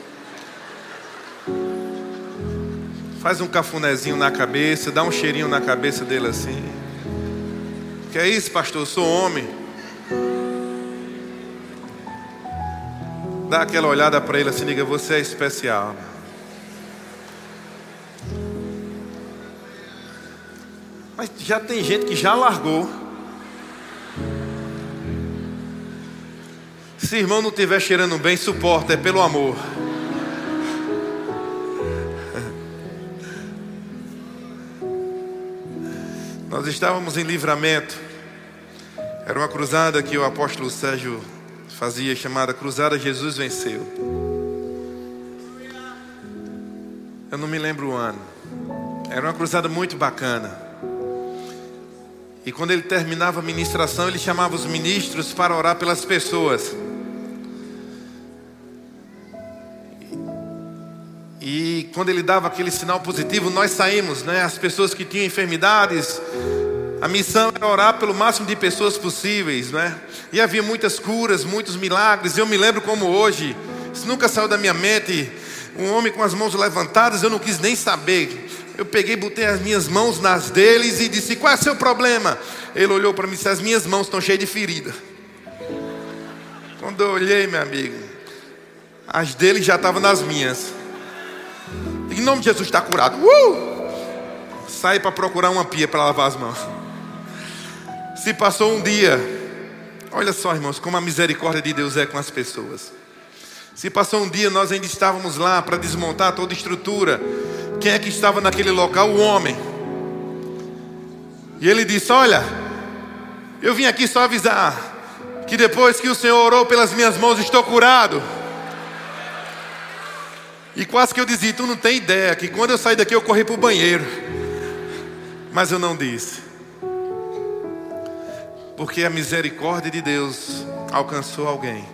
Faz um cafunézinho na cabeça, dá um cheirinho na cabeça dele assim. Que é isso, pastor? Eu sou homem. Dá aquela olhada para ele assim, diga: Você é especial. Mas já tem gente que já largou. Se irmão não estiver cheirando bem, suporta, é pelo amor. Nós estávamos em livramento. Era uma cruzada que o apóstolo Sérgio fazia, chamada Cruzada Jesus Venceu. Eu não me lembro o ano. Era uma cruzada muito bacana. E quando ele terminava a ministração, ele chamava os ministros para orar pelas pessoas. Quando ele dava aquele sinal positivo, nós saímos, né? As pessoas que tinham enfermidades, a missão era orar pelo máximo de pessoas possíveis, né? E havia muitas curas, muitos milagres. Eu me lembro como hoje, isso nunca saiu da minha mente. Um homem com as mãos levantadas, eu não quis nem saber. Eu peguei, botei as minhas mãos nas deles e disse: Qual é o seu problema? Ele olhou para mim e disse: As minhas mãos estão cheias de ferida. Quando eu olhei, meu amigo, as dele já estavam nas minhas. Em nome de Jesus está curado. Uh! Sai para procurar uma pia para lavar as mãos. Se passou um dia, olha só, irmãos, como a misericórdia de Deus é com as pessoas. Se passou um dia, nós ainda estávamos lá para desmontar toda a estrutura. Quem é que estava naquele local? O homem. E ele disse: Olha, eu vim aqui só avisar que depois que o Senhor orou pelas minhas mãos, estou curado. E quase que eu dizia: Tu não tem ideia que quando eu saí daqui eu corri para o banheiro. Mas eu não disse. Porque a misericórdia de Deus alcançou alguém,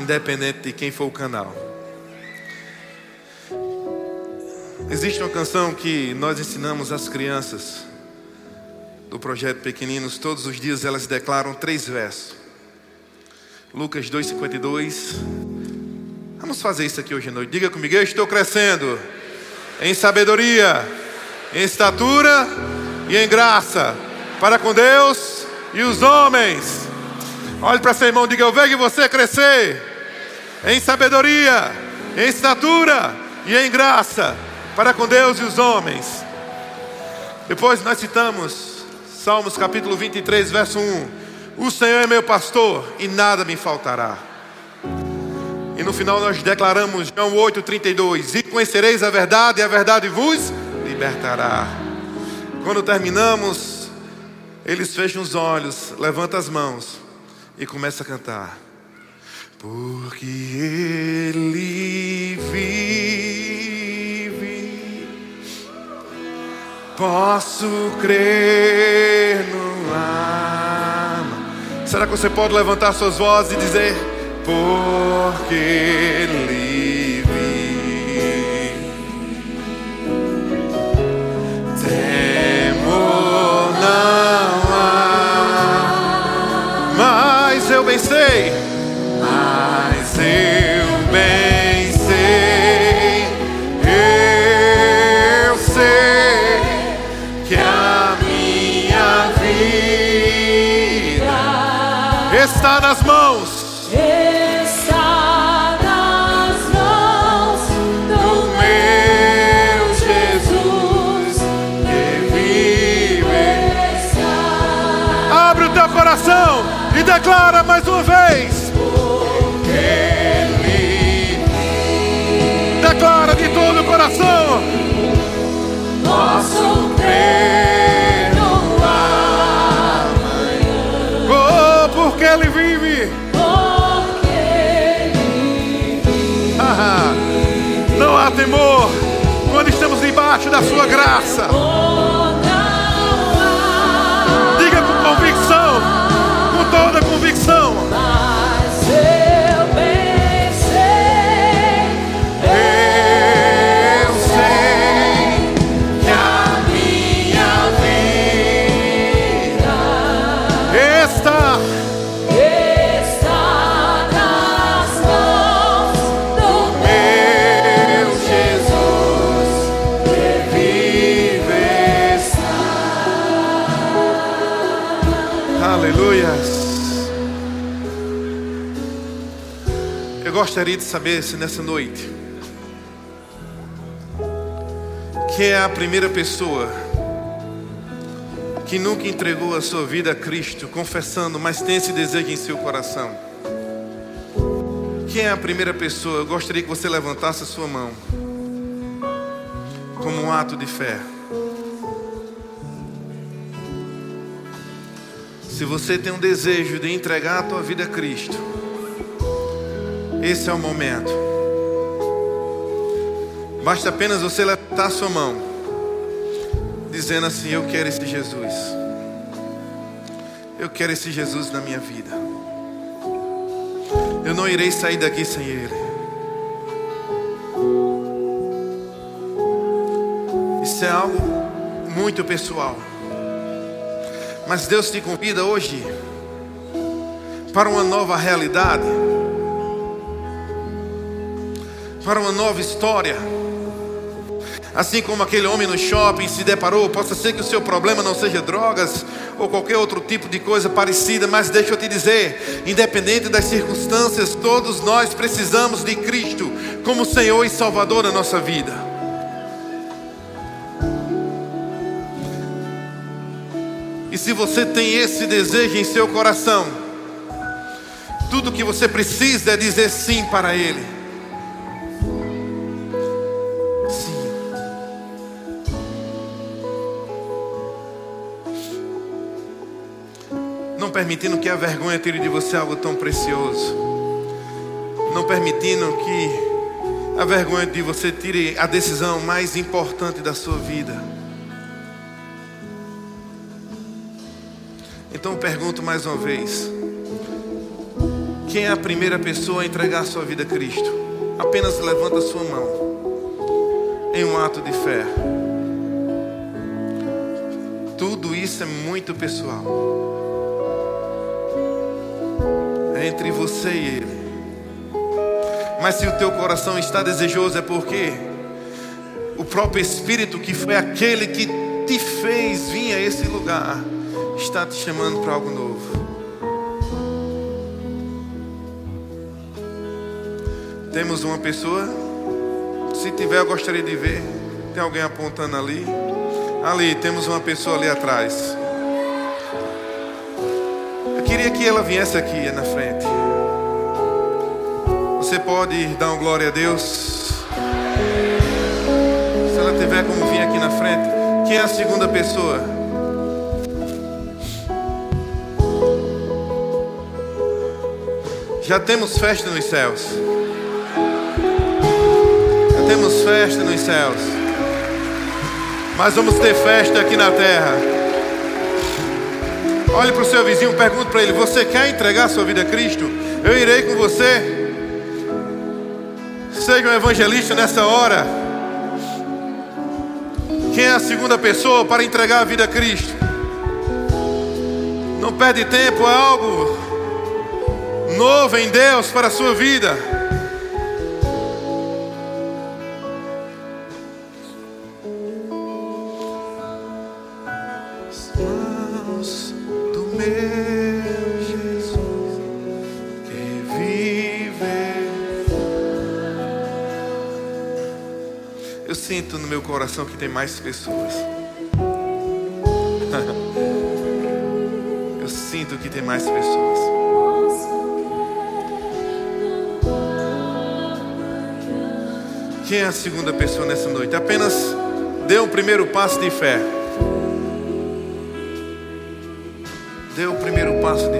independente de quem for o canal. Existe uma canção que nós ensinamos às crianças do projeto Pequeninos, todos os dias elas declaram três versos. Lucas 2,52. Vamos fazer isso aqui hoje à noite. Diga comigo, eu estou crescendo em sabedoria, em estatura e em graça para com Deus e os homens. Olhe para seu irmão, diga: Eu vejo você crescer em sabedoria, em estatura e em graça para com Deus e os homens. Depois nós citamos Salmos capítulo 23, verso 1. O Senhor é meu pastor e nada me faltará. E no final nós declaramos João 8,32: E conhecereis a verdade, e a verdade vos libertará. Quando terminamos, eles fecham os olhos, levantam as mãos e começam a cantar. Porque Ele vive, posso crer no ar. Será que você pode levantar suas vozes e dizer? Porque livre temor não há, mas eu bem sei, mas eu bem sei, eu sei que a minha vida está nas mãos declara mais uma vez. Declara de todo o coração. Posso perdoar Oh, porque Ele vive. porque Ele Ah, Não há temor quando estamos debaixo da Sua graça. Saber se nessa noite quem é a primeira pessoa que nunca entregou a sua vida a Cristo, confessando, mas tem esse desejo em seu coração. Quem é a primeira pessoa? Eu gostaria que você levantasse a sua mão como um ato de fé. Se você tem um desejo de entregar a tua vida a Cristo, esse é o momento. Basta apenas você levantar sua mão, dizendo assim: Eu quero esse Jesus. Eu quero esse Jesus na minha vida. Eu não irei sair daqui sem Ele. Isso é algo muito pessoal. Mas Deus te convida hoje para uma nova realidade, para uma nova história. Assim como aquele homem no shopping se deparou, possa ser que o seu problema não seja drogas ou qualquer outro tipo de coisa parecida, mas deixa eu te dizer, independente das circunstâncias, todos nós precisamos de Cristo como Senhor e Salvador da nossa vida. E se você tem esse desejo em seu coração, tudo que você precisa é dizer sim para Ele. Permitindo que a vergonha tire de você algo tão precioso. Não permitindo que a vergonha de você tire a decisão mais importante da sua vida. Então eu pergunto mais uma vez: quem é a primeira pessoa a entregar a sua vida a Cristo? Apenas levanta a sua mão em um ato de fé. Tudo isso é muito pessoal. Entre você e Ele. Mas se o teu coração está desejoso, é porque o próprio Espírito, que foi aquele que te fez vir a esse lugar, está te chamando para algo novo. Temos uma pessoa. Se tiver, eu gostaria de ver. Tem alguém apontando ali? Ali, temos uma pessoa ali atrás. Queria que ela viesse aqui na frente. Você pode dar um glória a Deus? Se ela tiver como vir aqui na frente. Quem é a segunda pessoa? Já temos festa nos céus. Já temos festa nos céus. Mas vamos ter festa aqui na terra. Olhe para o seu vizinho, pergunte para ele: Você quer entregar sua vida a Cristo? Eu irei com você. Seja um evangelista nessa hora. Quem é a segunda pessoa para entregar a vida a Cristo? Não perde tempo, é algo novo em Deus para a sua vida. Coração que tem mais pessoas. Eu sinto que tem mais pessoas. Quem é a segunda pessoa nessa noite? Apenas dê o primeiro passo de fé. Dê o primeiro passo de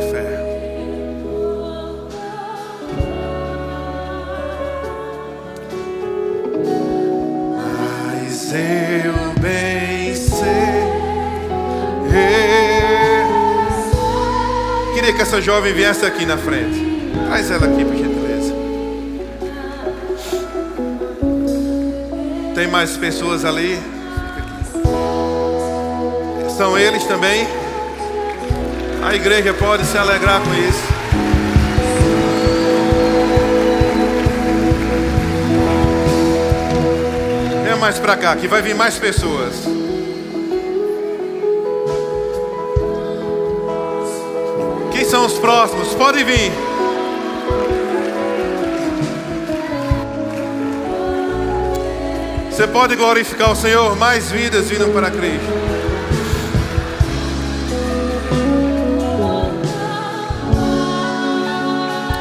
jovem viesse aqui na frente. Traz ela aqui, por gentileza. Tem mais pessoas ali? São eles também? A igreja pode se alegrar com isso. Mais para cá, que vai vir mais pessoas. São os próximos? Pode vir. Você pode glorificar o Senhor, mais vidas vindo para Cristo.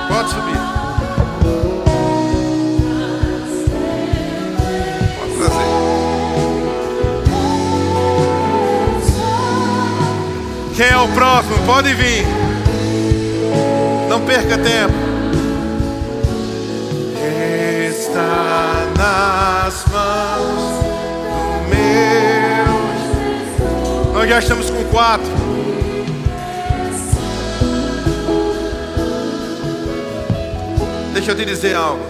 Pode subir. Pode trazer. Quem é o próximo? Pode vir. Não perca tempo. Está nas mãos do meu. Nós já estamos com quatro. Deixa eu te dizer algo.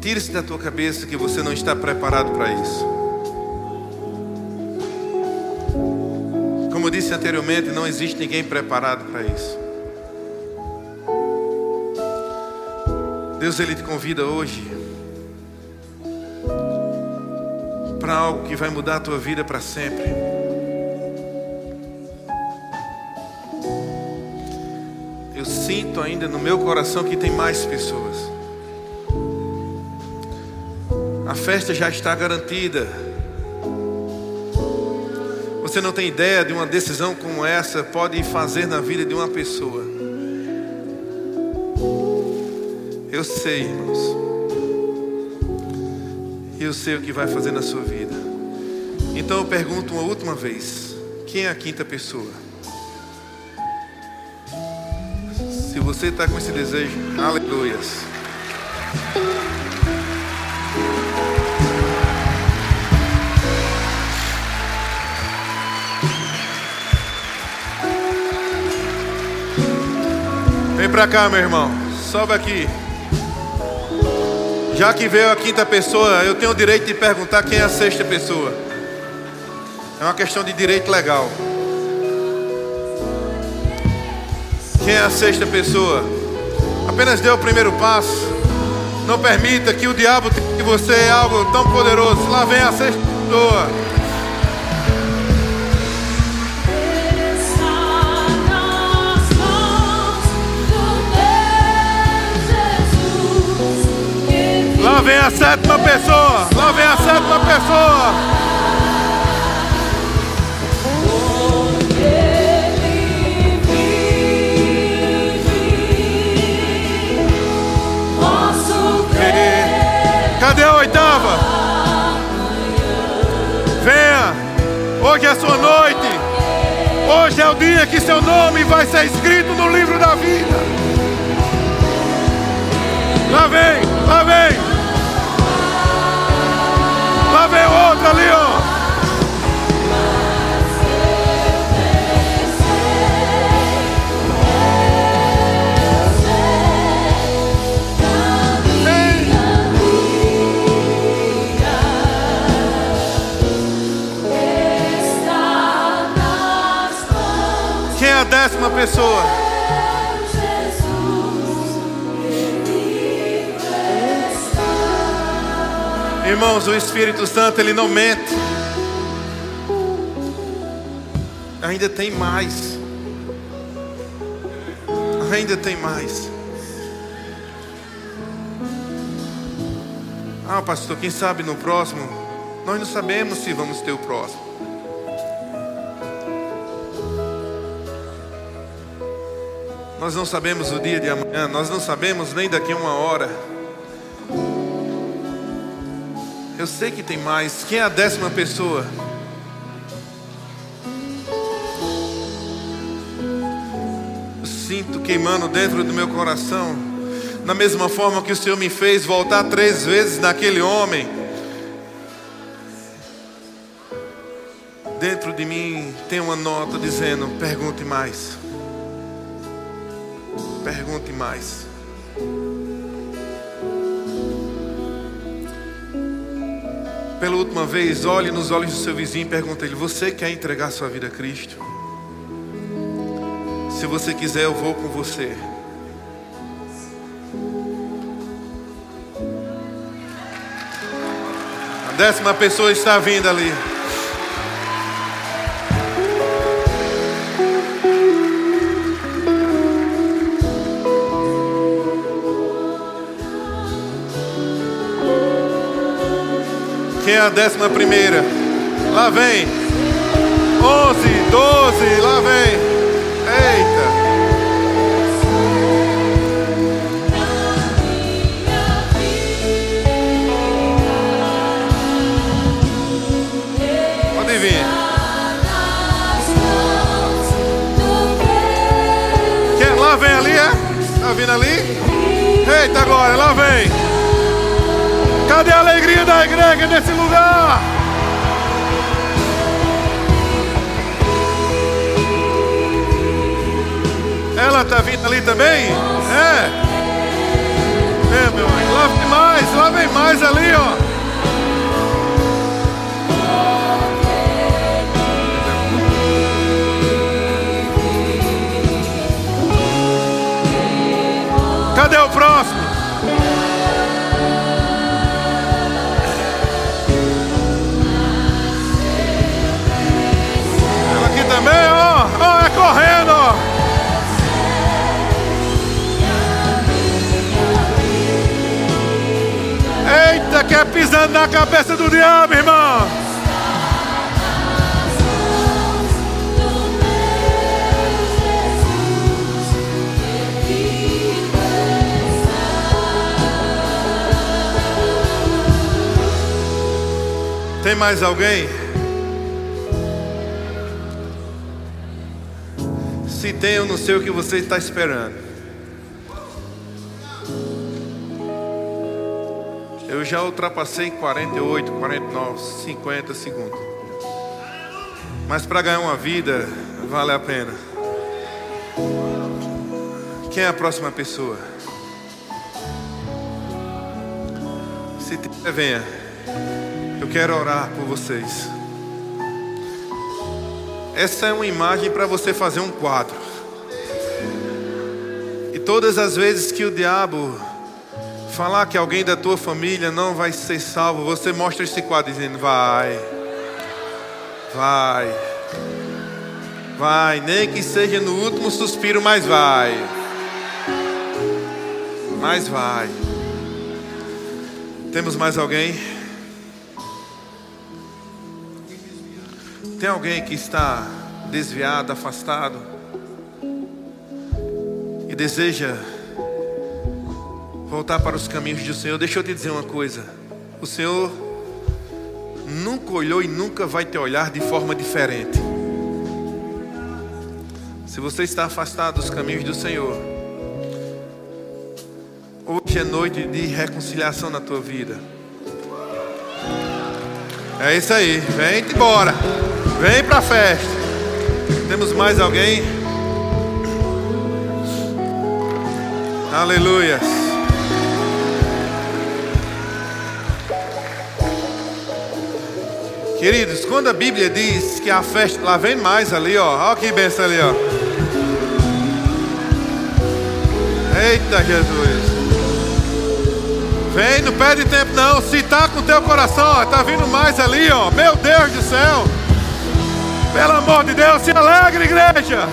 Tire-se da tua cabeça que você não está preparado para isso. Disse anteriormente, não existe ninguém preparado para isso. Deus ele te convida hoje para algo que vai mudar a tua vida para sempre. Eu sinto ainda no meu coração que tem mais pessoas. A festa já está garantida. Você não tem ideia de uma decisão como essa pode fazer na vida de uma pessoa. Eu sei, irmãos. Eu sei o que vai fazer na sua vida. Então eu pergunto uma última vez: quem é a quinta pessoa? Se você está com esse desejo, aleluias. Pra cá, meu irmão. Sobe aqui. Já que veio a quinta pessoa, eu tenho o direito de perguntar quem é a sexta pessoa. É uma questão de direito legal. Quem é a sexta pessoa? Apenas dê o primeiro passo. Não permita que o diabo tenha de você algo tão poderoso. Lá vem a sexta pessoa. Lá vem a sétima pessoa. Lá vem a sétima pessoa. Cadê a oitava? Venha. Hoje é a sua noite. Hoje é o dia que seu nome vai ser escrito no livro da vida. Lá vem, lá vem. Vem outro ali, ó. É décima pessoa? Irmãos, o Espírito Santo ele não mente. Ainda tem mais. Ainda tem mais. Ah, pastor, quem sabe no próximo? Nós não sabemos se vamos ter o próximo. Nós não sabemos o dia de amanhã, nós não sabemos nem daqui a uma hora. Eu sei que tem mais. Quem é a décima pessoa? Eu sinto queimando dentro do meu coração. Da mesma forma que o Senhor me fez voltar três vezes naquele homem. Dentro de mim tem uma nota dizendo: pergunte mais. Pergunte mais. Pela última vez, olhe nos olhos do seu vizinho e pergunte ele: Você quer entregar sua vida a Cristo? Se você quiser, eu vou com você. A décima pessoa está vindo ali. Quem é a décima primeira? Lá vem. Onze, Cadê a alegria da igreja nesse lugar? Ela tá vindo ali também? É. É, meu amigo. Lá vem mais, lá vem mais ali, ó. Pisando na cabeça do diabo, irmão. Tem mais alguém? Se tem, eu não sei o que você está esperando. Já ultrapassei 48, 49, 50 segundos. Mas para ganhar uma vida, vale a pena. Quem é a próxima pessoa? Se tiver, venha. Eu quero orar por vocês. Essa é uma imagem para você fazer um quadro. E todas as vezes que o diabo falar que alguém da tua família não vai ser salvo, você mostra esse quadro dizendo: vai, vai, vai, nem que seja no último suspiro, mas vai, mas vai. Temos mais alguém? Tem alguém que está desviado, afastado e deseja voltar para os caminhos do Senhor? Deixa eu te dizer uma coisa: o Senhor nunca olhou e nunca vai te olhar de forma diferente. Se você está afastado dos caminhos do Senhor, hoje é noite de reconciliação na tua vida. É isso aí, vem embora. Vem para a festa. Temos mais alguém? Aleluia. Queridos, quando a Bíblia diz que a festa, lá vem mais ali, ó. Olha que benção ali, ó. Eita Jesus. Vem, não perde tempo não. Se tá com teu coração, ó, tá vindo mais ali, ó. Meu Deus do céu. Pelo amor de Deus, se alegre, igreja.